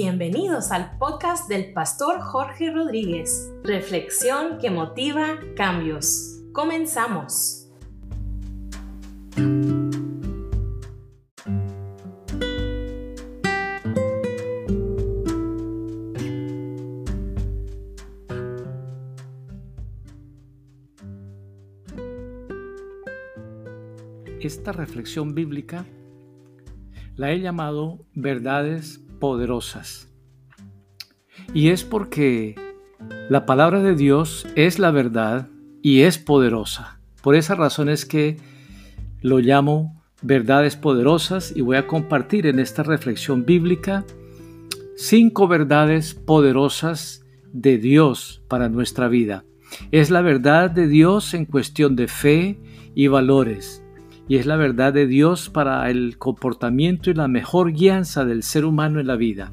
Bienvenidos al podcast del pastor Jorge Rodríguez. Reflexión que motiva cambios. Comenzamos. Esta reflexión bíblica la he llamado verdades poderosas. Y es porque la palabra de Dios es la verdad y es poderosa. Por esa razón es que lo llamo verdades poderosas y voy a compartir en esta reflexión bíblica cinco verdades poderosas de Dios para nuestra vida. Es la verdad de Dios en cuestión de fe y valores y es la verdad de Dios para el comportamiento y la mejor guianza del ser humano en la vida.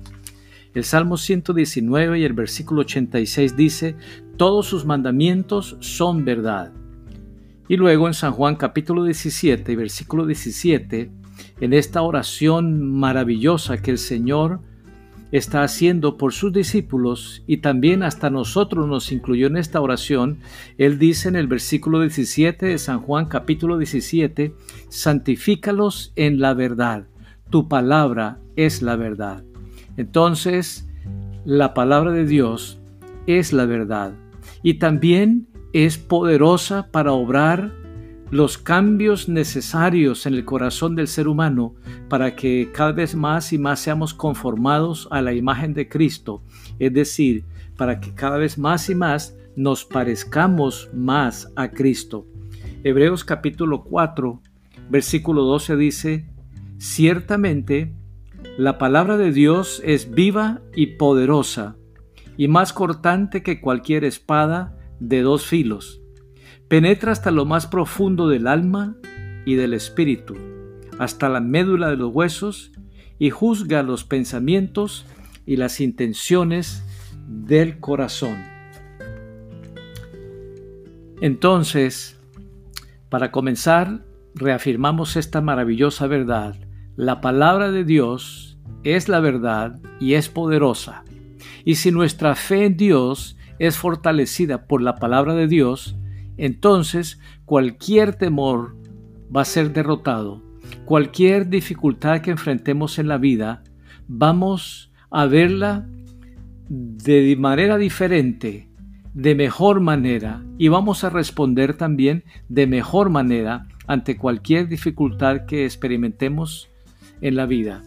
El Salmo 119 y el versículo 86 dice, todos sus mandamientos son verdad. Y luego en San Juan capítulo 17 y versículo 17, en esta oración maravillosa que el Señor está haciendo por sus discípulos y también hasta nosotros nos incluyó en esta oración, Él dice en el versículo 17 de San Juan capítulo 17, santifícalos en la verdad, tu palabra es la verdad. Entonces, la palabra de Dios es la verdad y también es poderosa para obrar los cambios necesarios en el corazón del ser humano para que cada vez más y más seamos conformados a la imagen de Cristo, es decir, para que cada vez más y más nos parezcamos más a Cristo. Hebreos capítulo 4, versículo 12 dice, ciertamente la palabra de Dios es viva y poderosa, y más cortante que cualquier espada de dos filos penetra hasta lo más profundo del alma y del espíritu, hasta la médula de los huesos, y juzga los pensamientos y las intenciones del corazón. Entonces, para comenzar, reafirmamos esta maravillosa verdad. La palabra de Dios es la verdad y es poderosa. Y si nuestra fe en Dios es fortalecida por la palabra de Dios, entonces cualquier temor va a ser derrotado. Cualquier dificultad que enfrentemos en la vida, vamos a verla de manera diferente, de mejor manera, y vamos a responder también de mejor manera ante cualquier dificultad que experimentemos en la vida.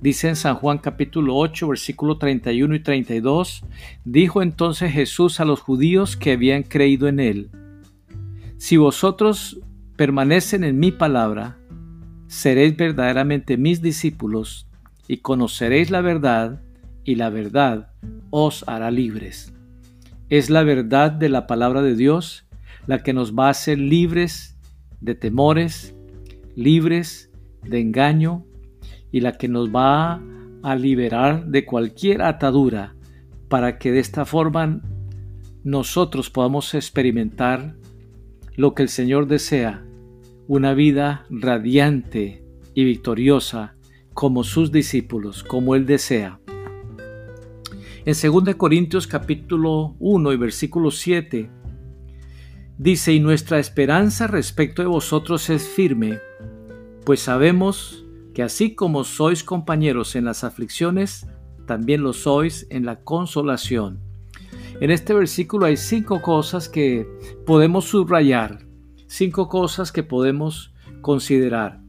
Dice en San Juan capítulo 8, versículo 31 y 32, dijo entonces Jesús a los judíos que habían creído en él, si vosotros permanecen en mi palabra, seréis verdaderamente mis discípulos y conoceréis la verdad y la verdad os hará libres. Es la verdad de la palabra de Dios la que nos va a hacer libres de temores, libres de engaño y la que nos va a liberar de cualquier atadura para que de esta forma nosotros podamos experimentar lo que el Señor desea, una vida radiante y victoriosa como sus discípulos, como Él desea. En 2 Corintios capítulo 1 y versículo 7 dice, y nuestra esperanza respecto de vosotros es firme, pues sabemos que así como sois compañeros en las aflicciones, también lo sois en la consolación. En este versículo hay cinco cosas que podemos subrayar, cinco cosas que podemos considerar.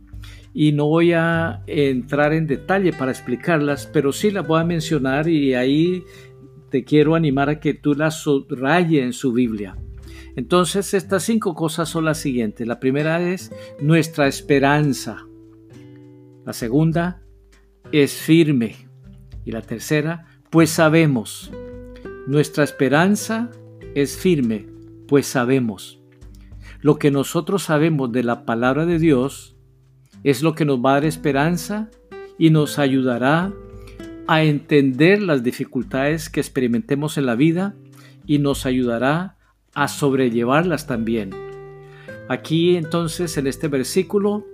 Y no voy a entrar en detalle para explicarlas, pero sí las voy a mencionar y ahí te quiero animar a que tú las subrayes en su Biblia. Entonces estas cinco cosas son las siguientes. La primera es nuestra esperanza. La segunda es firme. Y la tercera, pues sabemos. Nuestra esperanza es firme, pues sabemos. Lo que nosotros sabemos de la palabra de Dios es lo que nos va a dar esperanza y nos ayudará a entender las dificultades que experimentemos en la vida y nos ayudará a sobrellevarlas también. Aquí entonces en este versículo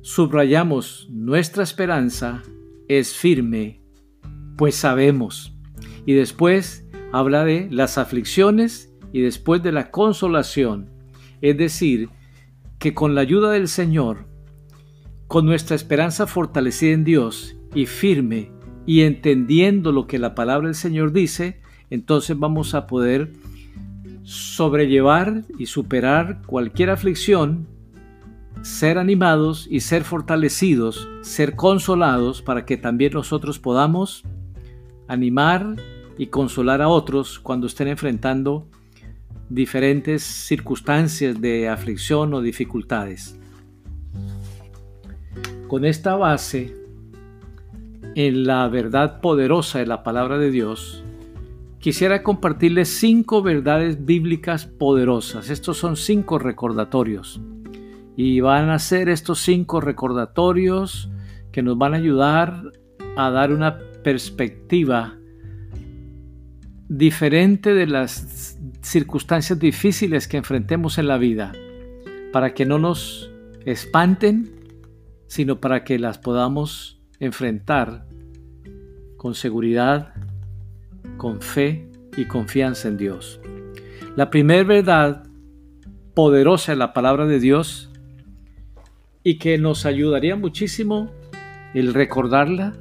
subrayamos nuestra esperanza es firme pues sabemos. Y después habla de las aflicciones y después de la consolación. Es decir, que con la ayuda del Señor, con nuestra esperanza fortalecida en Dios y firme y entendiendo lo que la palabra del Señor dice, entonces vamos a poder sobrellevar y superar cualquier aflicción, ser animados y ser fortalecidos, ser consolados para que también nosotros podamos animar y consolar a otros cuando estén enfrentando diferentes circunstancias de aflicción o dificultades. Con esta base en la verdad poderosa de la palabra de Dios, quisiera compartirles cinco verdades bíblicas poderosas. Estos son cinco recordatorios. Y van a ser estos cinco recordatorios que nos van a ayudar a dar una perspectiva diferente de las circunstancias difíciles que enfrentemos en la vida, para que no nos espanten, sino para que las podamos enfrentar con seguridad, con fe y confianza en Dios. La primera verdad poderosa de la palabra de Dios y que nos ayudaría muchísimo el recordarla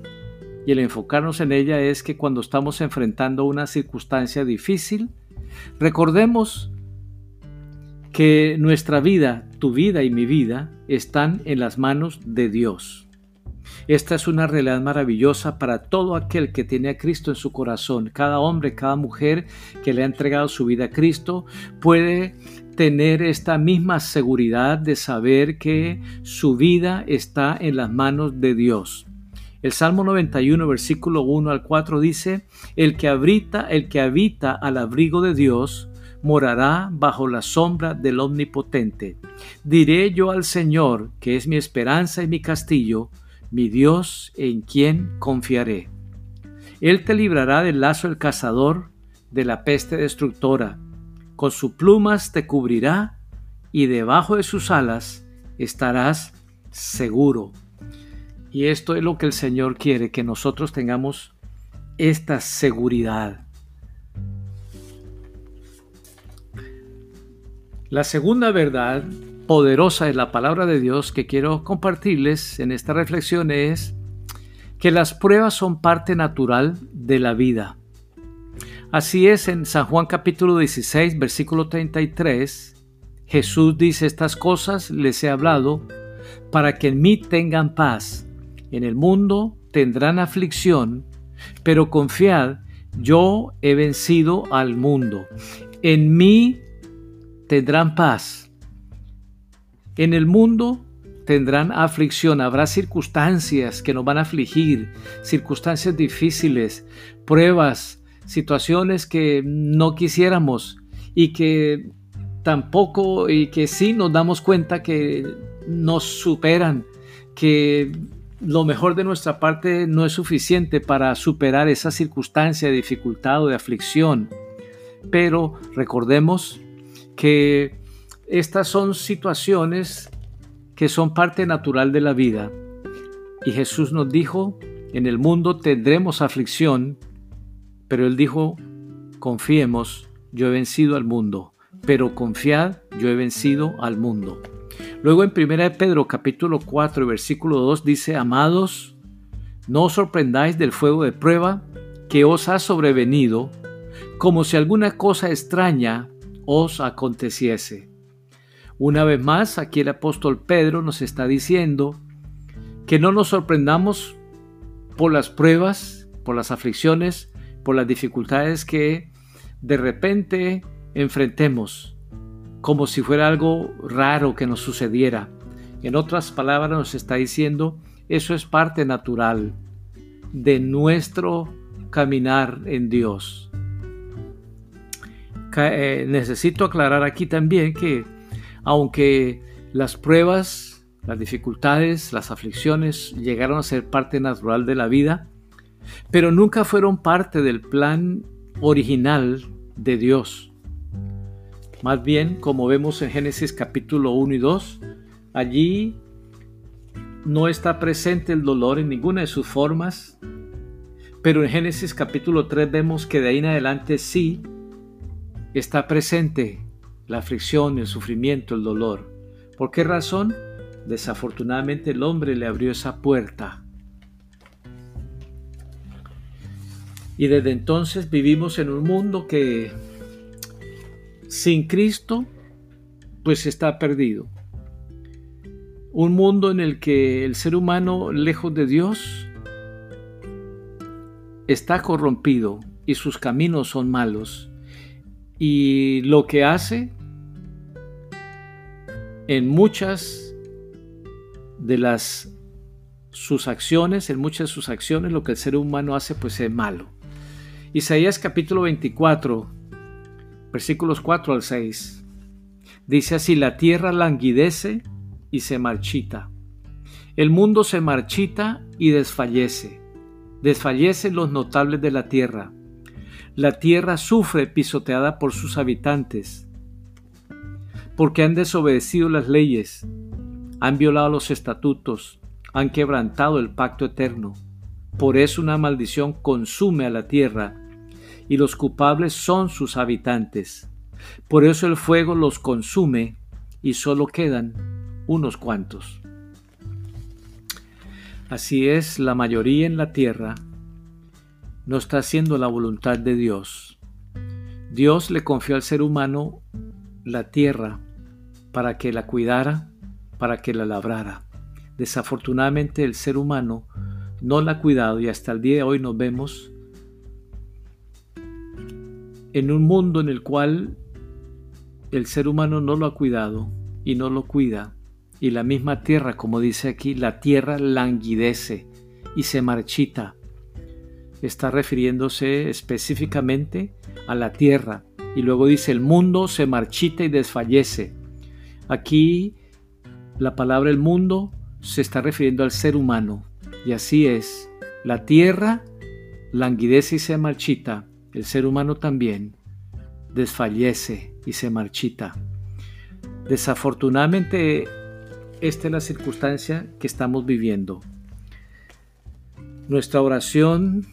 y el enfocarnos en ella es que cuando estamos enfrentando una circunstancia difícil, recordemos que nuestra vida, tu vida y mi vida, están en las manos de Dios. Esta es una realidad maravillosa para todo aquel que tiene a Cristo en su corazón. Cada hombre, cada mujer que le ha entregado su vida a Cristo puede tener esta misma seguridad de saber que su vida está en las manos de Dios. El Salmo 91, versículo 1 al 4 dice, El que habita, el que habita al abrigo de Dios, morará bajo la sombra del Omnipotente. Diré yo al Señor, que es mi esperanza y mi castillo, mi Dios en quien confiaré. Él te librará del lazo del cazador, de la peste destructora. Con sus plumas te cubrirá y debajo de sus alas estarás seguro. Y esto es lo que el Señor quiere, que nosotros tengamos esta seguridad. La segunda verdad poderosa de la palabra de Dios que quiero compartirles en esta reflexión es que las pruebas son parte natural de la vida. Así es en San Juan capítulo 16, versículo 33, Jesús dice estas cosas les he hablado para que en mí tengan paz. En el mundo tendrán aflicción, pero confiad, yo he vencido al mundo. En mí tendrán paz. En el mundo tendrán aflicción, habrá circunstancias que nos van a afligir, circunstancias difíciles, pruebas, situaciones que no quisiéramos y que tampoco y que sí nos damos cuenta que nos superan, que lo mejor de nuestra parte no es suficiente para superar esa circunstancia de dificultad o de aflicción. Pero recordemos que estas son situaciones que son parte natural de la vida. Y Jesús nos dijo, en el mundo tendremos aflicción, pero Él dijo, confiemos, yo he vencido al mundo, pero confiad, yo he vencido al mundo. Luego en 1 Pedro capítulo 4 versículo 2 dice, amados, no os sorprendáis del fuego de prueba que os ha sobrevenido, como si alguna cosa extraña os aconteciese. Una vez más, aquí el apóstol Pedro nos está diciendo que no nos sorprendamos por las pruebas, por las aflicciones, por las dificultades que de repente enfrentemos como si fuera algo raro que nos sucediera. En otras palabras nos está diciendo, eso es parte natural de nuestro caminar en Dios. Eh, necesito aclarar aquí también que aunque las pruebas, las dificultades, las aflicciones llegaron a ser parte natural de la vida, pero nunca fueron parte del plan original de Dios. Más bien, como vemos en Génesis capítulo 1 y 2, allí no está presente el dolor en ninguna de sus formas, Pero en Génesis capítulo 3 vemos que de ahí en adelante sí está presente la aflicción, el sufrimiento, el dolor. ¿Por qué razón? Desafortunadamente el hombre le abrió esa puerta. Y desde entonces vivimos en un mundo que sin Cristo pues está perdido. Un mundo en el que el ser humano lejos de Dios está corrompido y sus caminos son malos. Y lo que hace en muchas de las sus acciones, en muchas de sus acciones, lo que el ser humano hace pues es malo. Isaías capítulo 24, versículos 4 al 6. Dice así, la tierra languidece y se marchita. El mundo se marchita y desfallece. Desfallecen los notables de la tierra. La tierra sufre pisoteada por sus habitantes, porque han desobedecido las leyes, han violado los estatutos, han quebrantado el pacto eterno. Por eso una maldición consume a la tierra, y los culpables son sus habitantes. Por eso el fuego los consume, y solo quedan unos cuantos. Así es, la mayoría en la tierra no está haciendo la voluntad de Dios. Dios le confió al ser humano la tierra para que la cuidara, para que la labrara. Desafortunadamente el ser humano no la ha cuidado y hasta el día de hoy nos vemos en un mundo en el cual el ser humano no lo ha cuidado y no lo cuida. Y la misma tierra, como dice aquí, la tierra languidece y se marchita está refiriéndose específicamente a la tierra. Y luego dice, el mundo se marchita y desfallece. Aquí la palabra el mundo se está refiriendo al ser humano. Y así es, la tierra languidece y se marchita, el ser humano también desfallece y se marchita. Desafortunadamente, esta es la circunstancia que estamos viviendo. Nuestra oración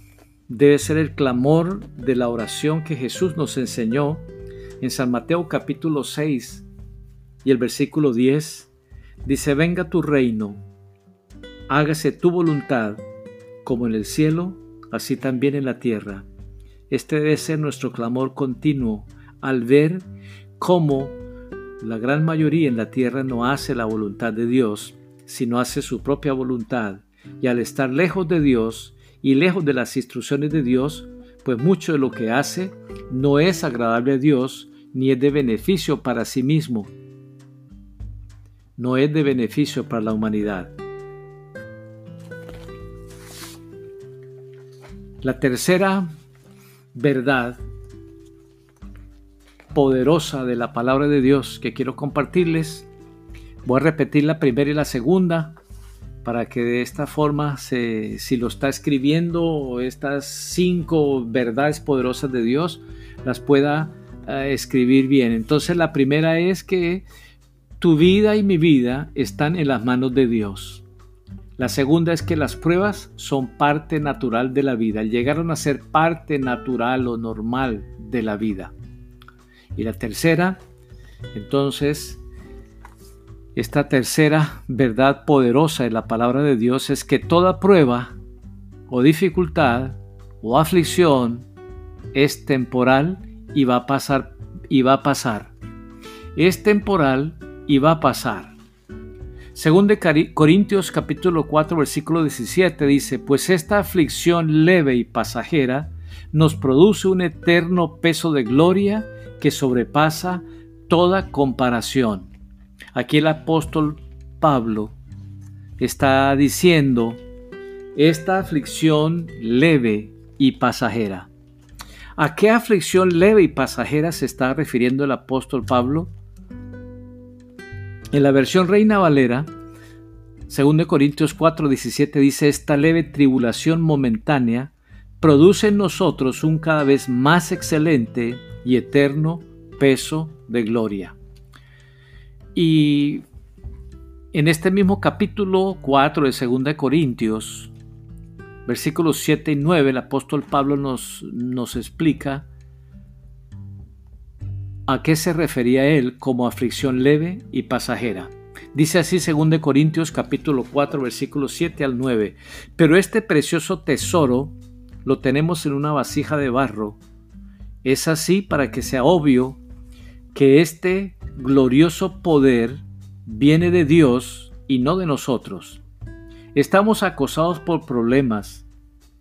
debe ser el clamor de la oración que Jesús nos enseñó en San Mateo capítulo 6 y el versículo 10. Dice, venga tu reino, hágase tu voluntad, como en el cielo, así también en la tierra. Este debe ser nuestro clamor continuo al ver cómo la gran mayoría en la tierra no hace la voluntad de Dios, sino hace su propia voluntad, y al estar lejos de Dios, y lejos de las instrucciones de Dios, pues mucho de lo que hace no es agradable a Dios ni es de beneficio para sí mismo, no es de beneficio para la humanidad. La tercera verdad poderosa de la palabra de Dios que quiero compartirles, voy a repetir la primera y la segunda para que de esta forma, si lo está escribiendo, estas cinco verdades poderosas de Dios, las pueda eh, escribir bien. Entonces la primera es que tu vida y mi vida están en las manos de Dios. La segunda es que las pruebas son parte natural de la vida, llegaron a ser parte natural o normal de la vida. Y la tercera, entonces, esta tercera verdad poderosa de la palabra de Dios es que toda prueba o dificultad o aflicción es temporal y va a pasar y va a pasar. Es temporal y va a pasar. Según de Corintios capítulo 4 versículo 17 dice, pues esta aflicción leve y pasajera nos produce un eterno peso de gloria que sobrepasa toda comparación Aquí el apóstol Pablo está diciendo esta aflicción leve y pasajera. ¿A qué aflicción leve y pasajera se está refiriendo el apóstol Pablo? En la versión Reina Valera, 2 Corintios 4, 17 dice, esta leve tribulación momentánea produce en nosotros un cada vez más excelente y eterno peso de gloria. Y en este mismo capítulo 4 de 2 Corintios, versículos 7 y 9, el apóstol Pablo nos, nos explica a qué se refería él como aflicción leve y pasajera. Dice así 2 Corintios capítulo 4 versículos 7 al 9, pero este precioso tesoro lo tenemos en una vasija de barro. Es así para que sea obvio que este glorioso poder viene de Dios y no de nosotros. Estamos acosados por problemas,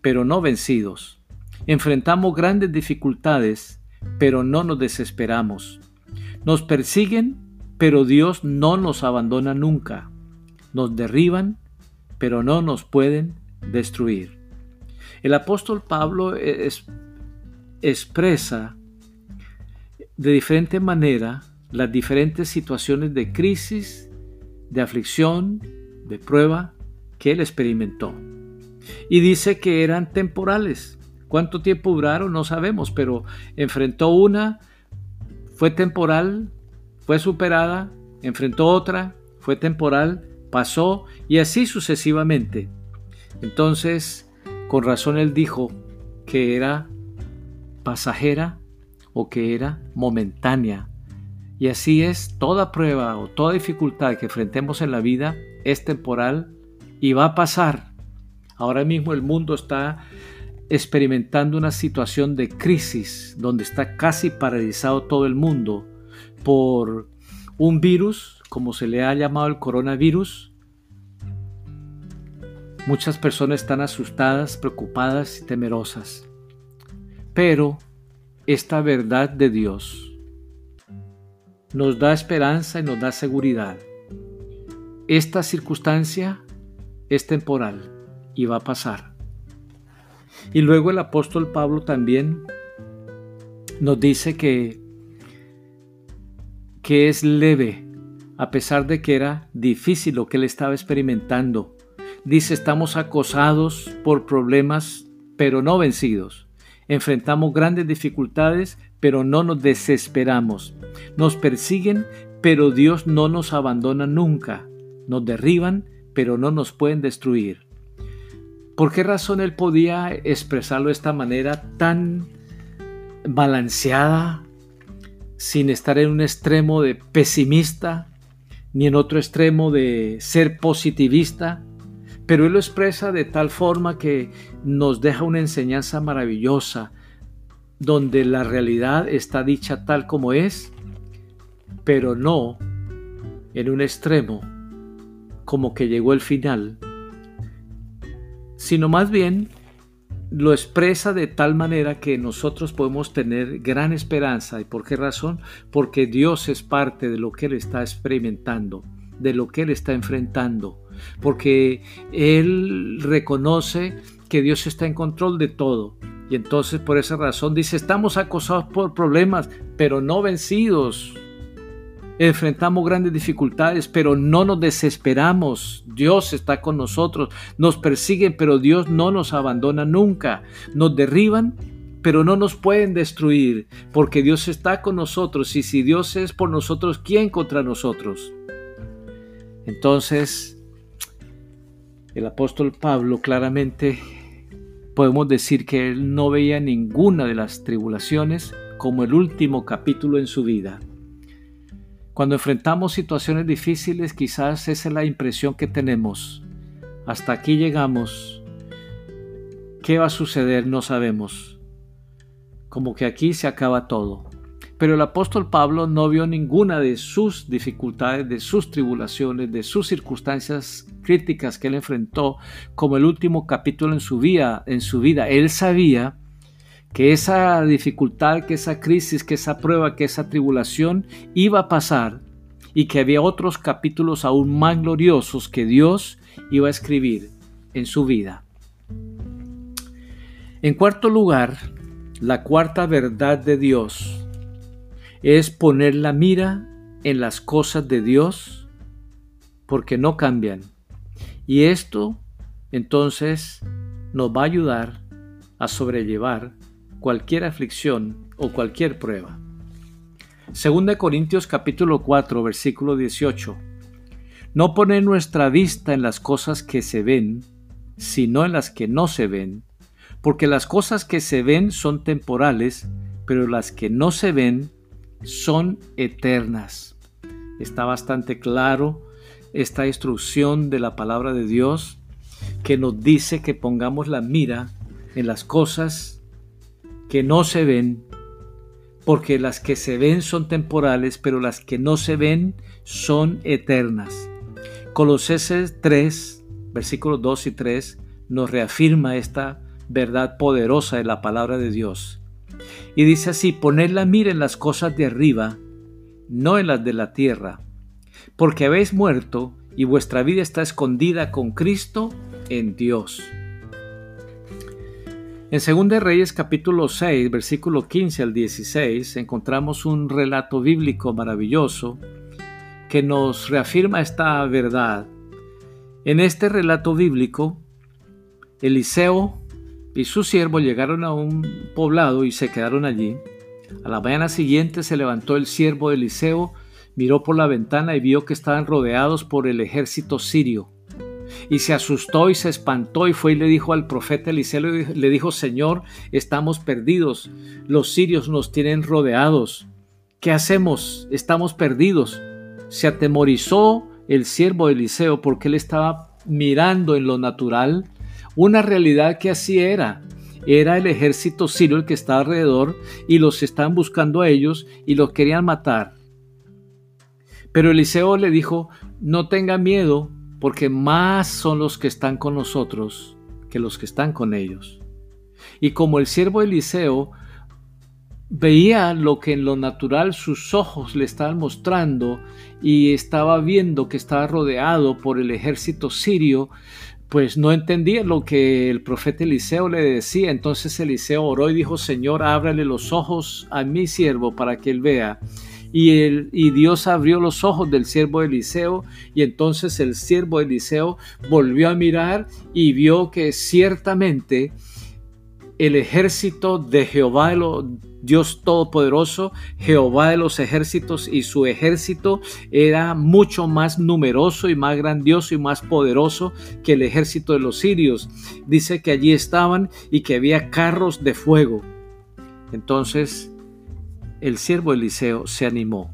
pero no vencidos. Enfrentamos grandes dificultades, pero no nos desesperamos. Nos persiguen, pero Dios no nos abandona nunca. Nos derriban, pero no nos pueden destruir. El apóstol Pablo expresa de diferente manera las diferentes situaciones de crisis, de aflicción, de prueba que él experimentó. Y dice que eran temporales. ¿Cuánto tiempo duraron? No sabemos, pero enfrentó una, fue temporal, fue superada, enfrentó otra, fue temporal, pasó y así sucesivamente. Entonces, con razón él dijo que era pasajera o que era momentánea. Y así es, toda prueba o toda dificultad que enfrentemos en la vida es temporal y va a pasar. Ahora mismo el mundo está experimentando una situación de crisis donde está casi paralizado todo el mundo por un virus, como se le ha llamado el coronavirus. Muchas personas están asustadas, preocupadas y temerosas. Pero esta verdad de Dios nos da esperanza y nos da seguridad. Esta circunstancia es temporal y va a pasar. Y luego el apóstol Pablo también nos dice que, que es leve, a pesar de que era difícil lo que él estaba experimentando. Dice, estamos acosados por problemas, pero no vencidos. Enfrentamos grandes dificultades, pero no nos desesperamos. Nos persiguen, pero Dios no nos abandona nunca. Nos derriban, pero no nos pueden destruir. ¿Por qué razón él podía expresarlo de esta manera tan balanceada, sin estar en un extremo de pesimista, ni en otro extremo de ser positivista? Pero él lo expresa de tal forma que nos deja una enseñanza maravillosa, donde la realidad está dicha tal como es, pero no en un extremo como que llegó el final, sino más bien lo expresa de tal manera que nosotros podemos tener gran esperanza. ¿Y por qué razón? Porque Dios es parte de lo que Él está experimentando, de lo que Él está enfrentando porque Él reconoce que Dios está en control de todo. Y entonces por esa razón dice, estamos acosados por problemas, pero no vencidos. Enfrentamos grandes dificultades, pero no nos desesperamos. Dios está con nosotros. Nos persiguen, pero Dios no nos abandona nunca. Nos derriban, pero no nos pueden destruir, porque Dios está con nosotros. Y si Dios es por nosotros, ¿quién contra nosotros? Entonces, el apóstol Pablo claramente podemos decir que él no veía ninguna de las tribulaciones como el último capítulo en su vida. Cuando enfrentamos situaciones difíciles, quizás esa es la impresión que tenemos. Hasta aquí llegamos. ¿Qué va a suceder? No sabemos. Como que aquí se acaba todo. Pero el apóstol Pablo no vio ninguna de sus dificultades, de sus tribulaciones, de sus circunstancias críticas que él enfrentó como el último capítulo en su vida. En su vida. Él sabía que esa dificultad, que esa crisis, que esa prueba, que esa tribulación iba a pasar y que había otros capítulos aún más gloriosos que Dios iba a escribir en su vida. En cuarto lugar, la cuarta verdad de Dios es poner la mira en las cosas de Dios porque no cambian. Y esto entonces nos va a ayudar a sobrellevar cualquier aflicción o cualquier prueba. Segunda Corintios capítulo 4 versículo 18. No poner nuestra vista en las cosas que se ven, sino en las que no se ven, porque las cosas que se ven son temporales, pero las que no se ven son eternas. Está bastante claro esta instrucción de la palabra de Dios que nos dice que pongamos la mira en las cosas que no se ven, porque las que se ven son temporales, pero las que no se ven son eternas. Colosenses 3, versículos 2 y 3 nos reafirma esta verdad poderosa de la palabra de Dios. Y dice así, poned la mira en las cosas de arriba, no en las de la tierra, porque habéis muerto y vuestra vida está escondida con Cristo en Dios. En 2 Reyes capítulo 6, versículo 15 al 16, encontramos un relato bíblico maravilloso que nos reafirma esta verdad. En este relato bíblico, Eliseo y su siervo llegaron a un poblado y se quedaron allí. A la mañana siguiente se levantó el siervo de Eliseo, miró por la ventana y vio que estaban rodeados por el ejército sirio y se asustó y se espantó y fue y le dijo al profeta Eliseo, le dijo, Señor, estamos perdidos, los sirios nos tienen rodeados, ¿qué hacemos? Estamos perdidos. Se atemorizó el siervo de Eliseo porque él estaba mirando en lo natural una realidad que así era. Era el ejército sirio el que estaba alrededor y los estaban buscando a ellos y los querían matar. Pero Eliseo le dijo, no tenga miedo, porque más son los que están con nosotros que los que están con ellos. Y como el siervo Eliseo veía lo que en lo natural sus ojos le estaban mostrando y estaba viendo que estaba rodeado por el ejército sirio, pues no entendía lo que el profeta Eliseo le decía. Entonces Eliseo oró y dijo, Señor, ábrale los ojos a mi siervo para que él vea. Y, y Dios abrió los ojos del siervo Eliseo y entonces el siervo Eliseo volvió a mirar y vio que ciertamente el ejército de Jehová, Dios Todopoderoso, Jehová de los ejércitos y su ejército era mucho más numeroso y más grandioso y más poderoso que el ejército de los sirios. Dice que allí estaban y que había carros de fuego. Entonces el siervo Eliseo se animó.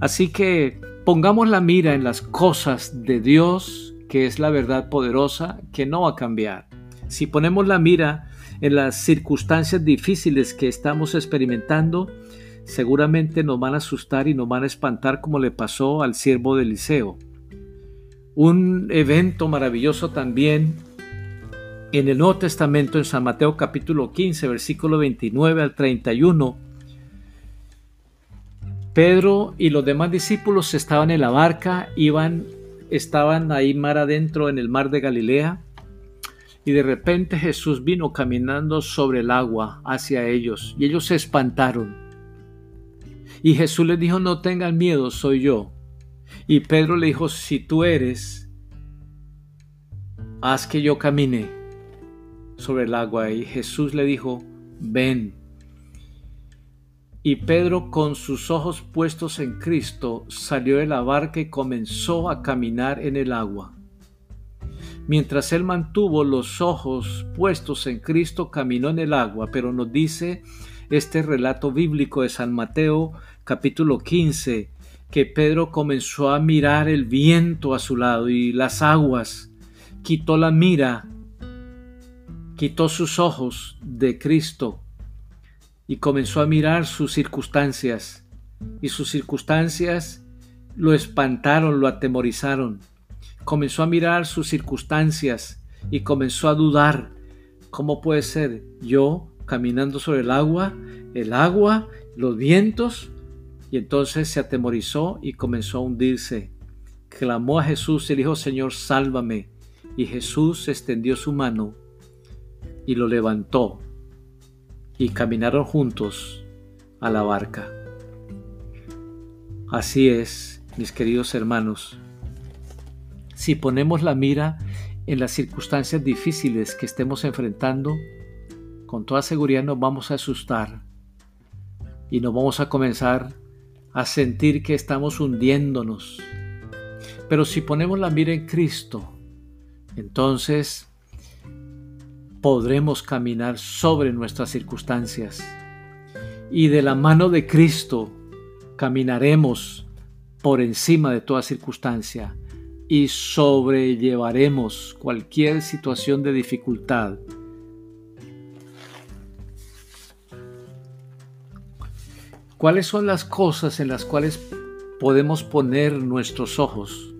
Así que pongamos la mira en las cosas de Dios, que es la verdad poderosa, que no va a cambiar. Si ponemos la mira en las circunstancias difíciles que estamos experimentando, seguramente nos van a asustar y nos van a espantar como le pasó al siervo de Eliseo. Un evento maravilloso también en el Nuevo Testamento en San Mateo capítulo 15 versículo 29 al 31 Pedro y los demás discípulos estaban en la barca, iban, estaban ahí mar adentro en el mar de Galilea, y de repente Jesús vino caminando sobre el agua hacia ellos, y ellos se espantaron. Y Jesús les dijo, no tengan miedo, soy yo. Y Pedro le dijo, si tú eres, haz que yo camine sobre el agua. Y Jesús le dijo, ven. Y Pedro, con sus ojos puestos en Cristo, salió de la barca y comenzó a caminar en el agua. Mientras él mantuvo los ojos puestos en Cristo, caminó en el agua, pero nos dice este relato bíblico de San Mateo capítulo 15, que Pedro comenzó a mirar el viento a su lado y las aguas, quitó la mira, quitó sus ojos de Cristo y comenzó a mirar sus circunstancias y sus circunstancias lo espantaron, lo atemorizaron. Comenzó a mirar sus circunstancias y comenzó a dudar. ¿Cómo puede ser yo caminando sobre el agua, el agua, los vientos? Y entonces se atemorizó y comenzó a hundirse. Clamó a Jesús y dijo, Señor, sálvame. Y Jesús extendió su mano y lo levantó y caminaron juntos a la barca. Así es, mis queridos hermanos, si ponemos la mira en las circunstancias difíciles que estemos enfrentando, con toda seguridad nos vamos a asustar y nos vamos a comenzar a sentir que estamos hundiéndonos. Pero si ponemos la mira en Cristo, entonces podremos caminar sobre nuestras circunstancias. Y de la mano de Cristo caminaremos por encima de toda circunstancia y sobrellevaremos cualquier situación de dificultad. ¿Cuáles son las cosas en las cuales podemos poner nuestros ojos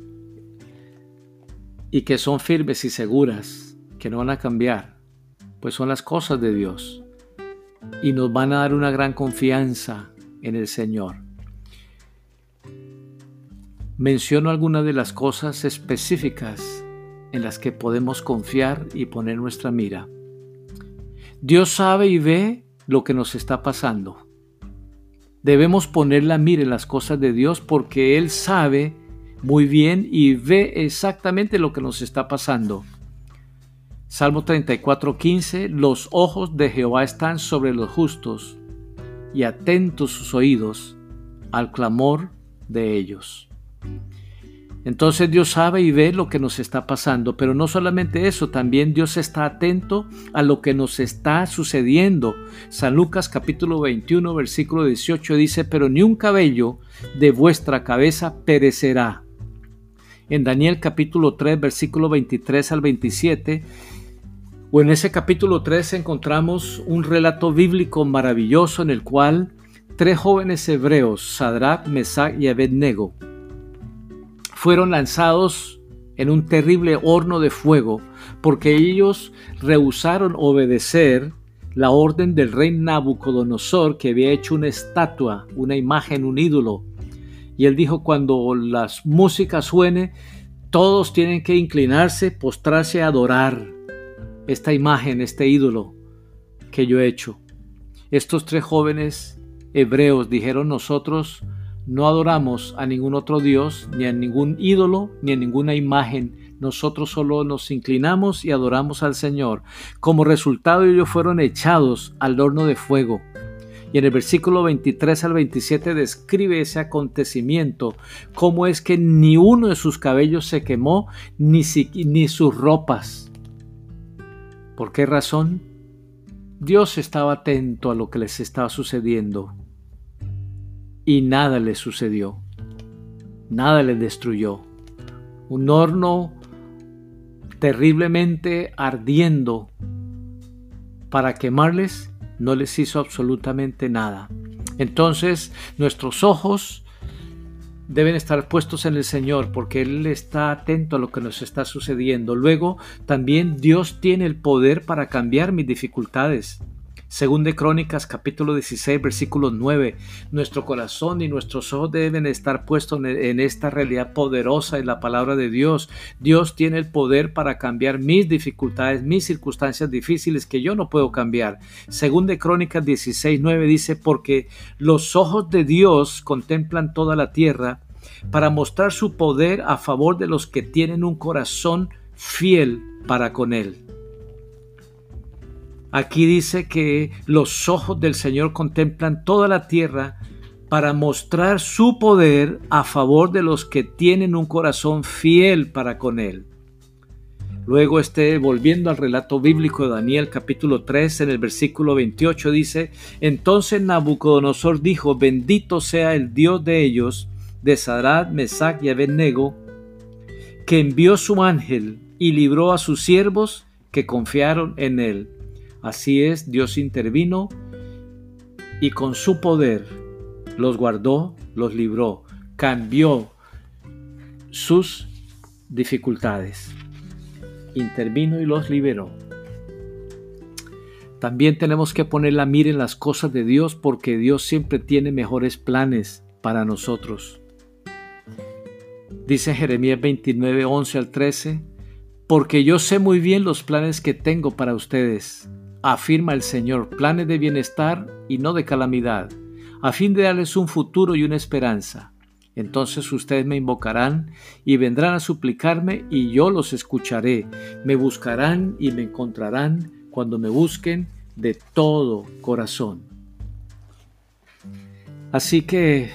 y que son firmes y seguras, que no van a cambiar? Pues son las cosas de Dios y nos van a dar una gran confianza en el Señor menciono algunas de las cosas específicas en las que podemos confiar y poner nuestra mira. Dios sabe y ve lo que nos está pasando. Debemos poner la mira en las cosas de Dios porque Él sabe muy bien y ve exactamente lo que nos está pasando. Salmo 34:15 Los ojos de Jehová están sobre los justos y atentos sus oídos al clamor de ellos. Entonces Dios sabe y ve lo que nos está pasando, pero no solamente eso, también Dios está atento a lo que nos está sucediendo. San Lucas capítulo 21 versículo 18 dice, pero ni un cabello de vuestra cabeza perecerá. En Daniel capítulo 3 versículo 23 al 27, o en ese capítulo 3 encontramos un relato bíblico maravilloso en el cual tres jóvenes hebreos, Sadrach, Mesach y Abednego, fueron lanzados en un terrible horno de fuego porque ellos rehusaron obedecer la orden del rey Nabucodonosor que había hecho una estatua, una imagen, un ídolo. Y él dijo, cuando las músicas suene, todos tienen que inclinarse, postrarse adorar esta imagen, este ídolo que yo he hecho. Estos tres jóvenes hebreos dijeron nosotros no adoramos a ningún otro Dios, ni a ningún ídolo, ni a ninguna imagen. Nosotros solo nos inclinamos y adoramos al Señor. Como resultado ellos fueron echados al horno de fuego. Y en el versículo 23 al 27 describe ese acontecimiento, cómo es que ni uno de sus cabellos se quemó, ni, ni sus ropas. ¿Por qué razón? Dios estaba atento a lo que les estaba sucediendo y nada le sucedió. Nada le destruyó. Un horno terriblemente ardiendo para quemarles no les hizo absolutamente nada. Entonces nuestros ojos deben estar puestos en el Señor porque Él está atento a lo que nos está sucediendo. Luego también Dios tiene el poder para cambiar mis dificultades. Según de Crónicas capítulo 16 versículo 9, nuestro corazón y nuestros ojos deben estar puestos en esta realidad poderosa en la palabra de Dios. Dios tiene el poder para cambiar mis dificultades, mis circunstancias difíciles que yo no puedo cambiar. Según de Crónicas 16 9 dice, porque los ojos de Dios contemplan toda la tierra para mostrar su poder a favor de los que tienen un corazón fiel para con Él. Aquí dice que los ojos del Señor contemplan toda la tierra para mostrar su poder a favor de los que tienen un corazón fiel para con Él. Luego, este, volviendo al relato bíblico de Daniel capítulo 3, en el versículo 28 dice, entonces Nabucodonosor dijo, bendito sea el Dios de ellos, de Sadrach, Mesach y Abednego, que envió su ángel y libró a sus siervos que confiaron en él. Así es, Dios intervino y con su poder los guardó, los libró, cambió sus dificultades. Intervino y los liberó. También tenemos que poner la mira en las cosas de Dios porque Dios siempre tiene mejores planes para nosotros. Dice Jeremías 29, 11 al 13, porque yo sé muy bien los planes que tengo para ustedes afirma el Señor, planes de bienestar y no de calamidad, a fin de darles un futuro y una esperanza. Entonces ustedes me invocarán y vendrán a suplicarme y yo los escucharé. Me buscarán y me encontrarán cuando me busquen de todo corazón. Así que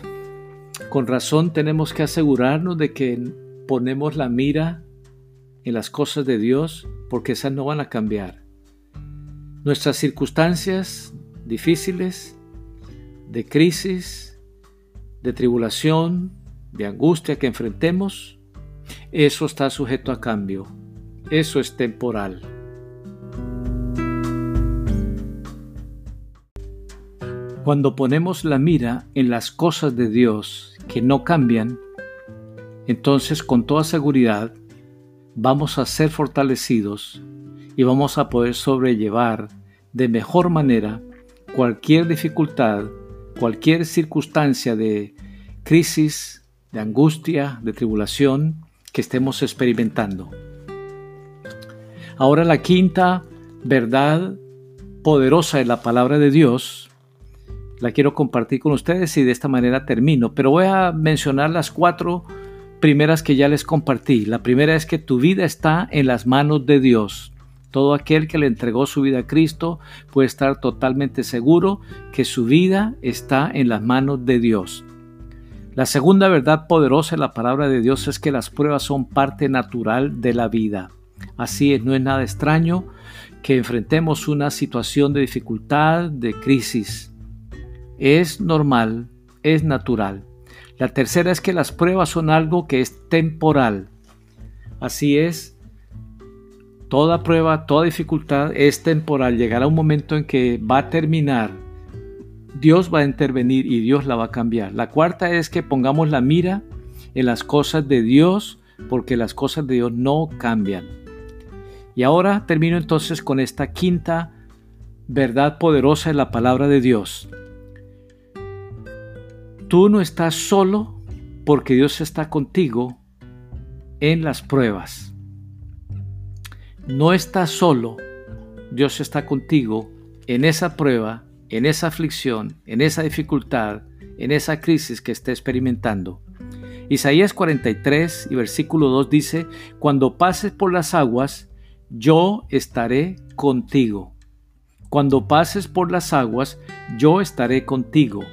con razón tenemos que asegurarnos de que ponemos la mira en las cosas de Dios porque esas no van a cambiar Nuestras circunstancias difíciles, de crisis, de tribulación, de angustia que enfrentemos, eso está sujeto a cambio. Eso es temporal. Cuando ponemos la mira en las cosas de Dios que no cambian, entonces con toda seguridad vamos a ser fortalecidos y vamos a poder sobrellevar de mejor manera cualquier dificultad, cualquier circunstancia de crisis, de angustia, de tribulación que estemos experimentando. Ahora la quinta verdad poderosa de la palabra de Dios la quiero compartir con ustedes y de esta manera termino, pero voy a mencionar las cuatro primeras que ya les compartí. La primera es que tu vida está en las manos de Dios. Todo aquel que le entregó su vida a Cristo puede estar totalmente seguro que su vida está en las manos de Dios. La segunda verdad poderosa de la palabra de Dios es que las pruebas son parte natural de la vida. Así es, no es nada extraño que enfrentemos una situación de dificultad, de crisis. Es normal, es natural. La tercera es que las pruebas son algo que es temporal. Así es, Toda prueba, toda dificultad es temporal. Llegará un momento en que va a terminar. Dios va a intervenir y Dios la va a cambiar. La cuarta es que pongamos la mira en las cosas de Dios porque las cosas de Dios no cambian. Y ahora termino entonces con esta quinta verdad poderosa en la palabra de Dios. Tú no estás solo porque Dios está contigo en las pruebas. No estás solo, Dios está contigo en esa prueba, en esa aflicción, en esa dificultad, en esa crisis que esté experimentando. Isaías 43 y versículo 2 dice, Cuando pases por las aguas, yo estaré contigo. Cuando pases por las aguas, yo estaré contigo.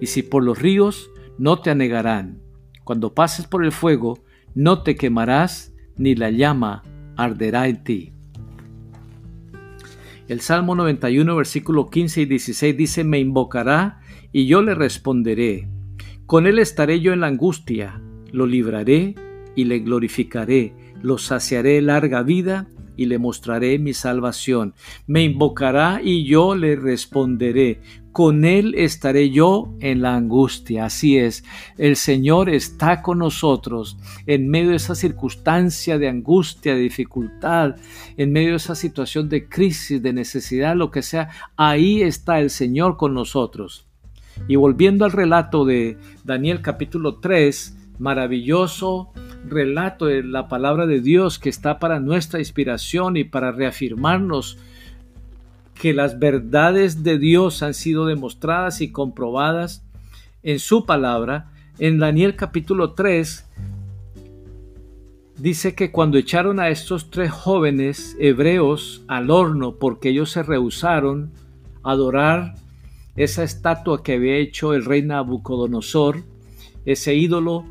Y si por los ríos, no te anegarán. Cuando pases por el fuego, no te quemarás, ni la llama en ti. El Salmo 91, versículo 15 y 16 dice, me invocará y yo le responderé. Con él estaré yo en la angustia, lo libraré y le glorificaré, lo saciaré larga vida y le mostraré mi salvación. Me invocará y yo le responderé. Con él estaré yo en la angustia. Así es, el Señor está con nosotros en medio de esa circunstancia de angustia, de dificultad, en medio de esa situación de crisis, de necesidad, lo que sea. Ahí está el Señor con nosotros. Y volviendo al relato de Daniel capítulo 3, maravilloso relato de la palabra de Dios que está para nuestra inspiración y para reafirmarnos que las verdades de Dios han sido demostradas y comprobadas en su palabra. En Daniel capítulo 3 dice que cuando echaron a estos tres jóvenes hebreos al horno porque ellos se rehusaron a adorar esa estatua que había hecho el rey Nabucodonosor, ese ídolo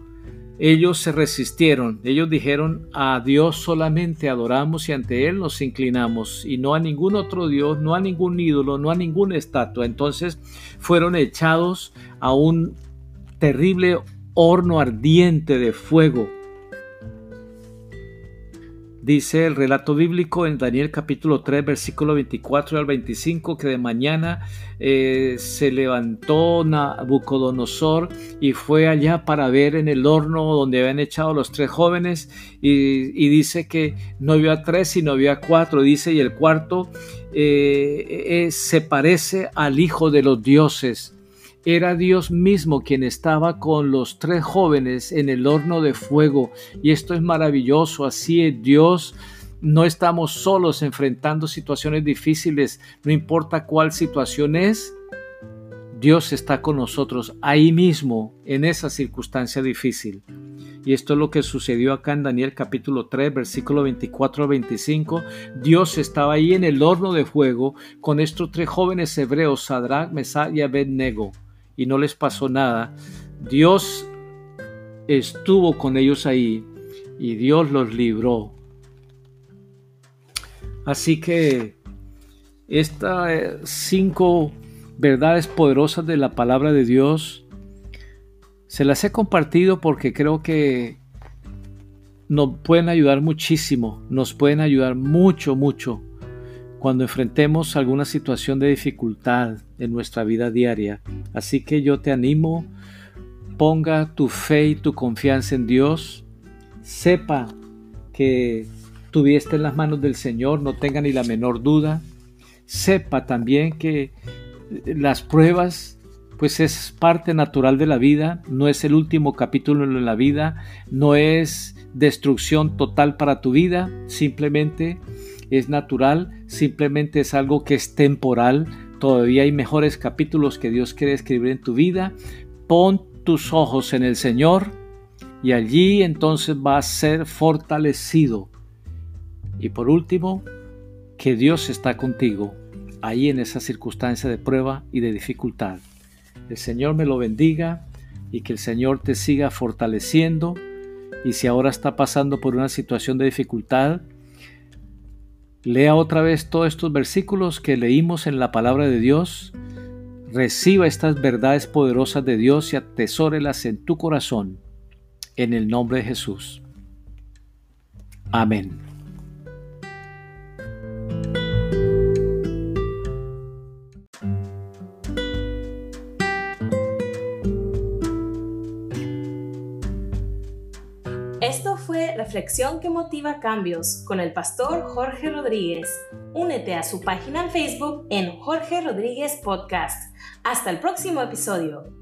ellos se resistieron, ellos dijeron a Dios solamente adoramos y ante Él nos inclinamos y no a ningún otro Dios, no a ningún ídolo, no a ninguna estatua. Entonces fueron echados a un terrible horno ardiente de fuego Dice el relato bíblico en Daniel capítulo 3, versículo 24 al 25, que de mañana eh, se levantó Nabucodonosor y fue allá para ver en el horno donde habían echado los tres jóvenes y, dice que no vio a tres, sino vio a cuatro, dice, y el cuarto eh, eh, se parece al Hijo de los dioses era Dios mismo quien estaba con los tres jóvenes en el horno de fuego. Y esto es maravilloso. Así es Dios. No estamos solos enfrentando situaciones difíciles, no importa cuál situación es. Dios está con nosotros ahí mismo, en esa circunstancia difícil. Y esto es lo que sucedió acá en Daniel capítulo 3, versículo 24 al 25. Dios estaba ahí en el horno de fuego con estos tres jóvenes hebreos, Sadrach, Mesach y Abednego y no les pasó nada. Dios estuvo con ellos ahí y Dios los libró. Así que estas eh, cinco verdades poderosas de la palabra de Dios se las he compartido porque creo que nos pueden ayudar muchísimo, nos pueden ayudar mucho, mucho cuando enfrentemos alguna situación de dificultad en nuestra vida diaria. Así que yo te animo, ponga tu fe y tu confianza en Dios, sepa que tu vida está en las manos del Señor, no tenga ni la menor duda, sepa también que las pruebas pues es parte natural de la vida, no es el último capítulo de la vida, no es destrucción total para tu vida, simplemente es natural, simplemente es algo que es temporal, todavía hay mejores capítulos que Dios quiere escribir en tu vida, pon tus ojos en el Señor y allí entonces va a ser fortalecido. Y por último, que Dios está contigo ahí en esa circunstancia de prueba y de dificultad. El Señor me lo bendiga y que el Señor te siga fortaleciendo. Y si ahora está pasando por una situación de dificultad, lea otra vez todos estos versículos que leímos en la palabra de Dios. Reciba estas verdades poderosas de Dios y atesórelas en tu corazón. En el nombre de Jesús. Amén. Reflexión que motiva cambios con el pastor Jorge Rodríguez. Únete a su página en Facebook en Jorge Rodríguez Podcast. Hasta el próximo episodio.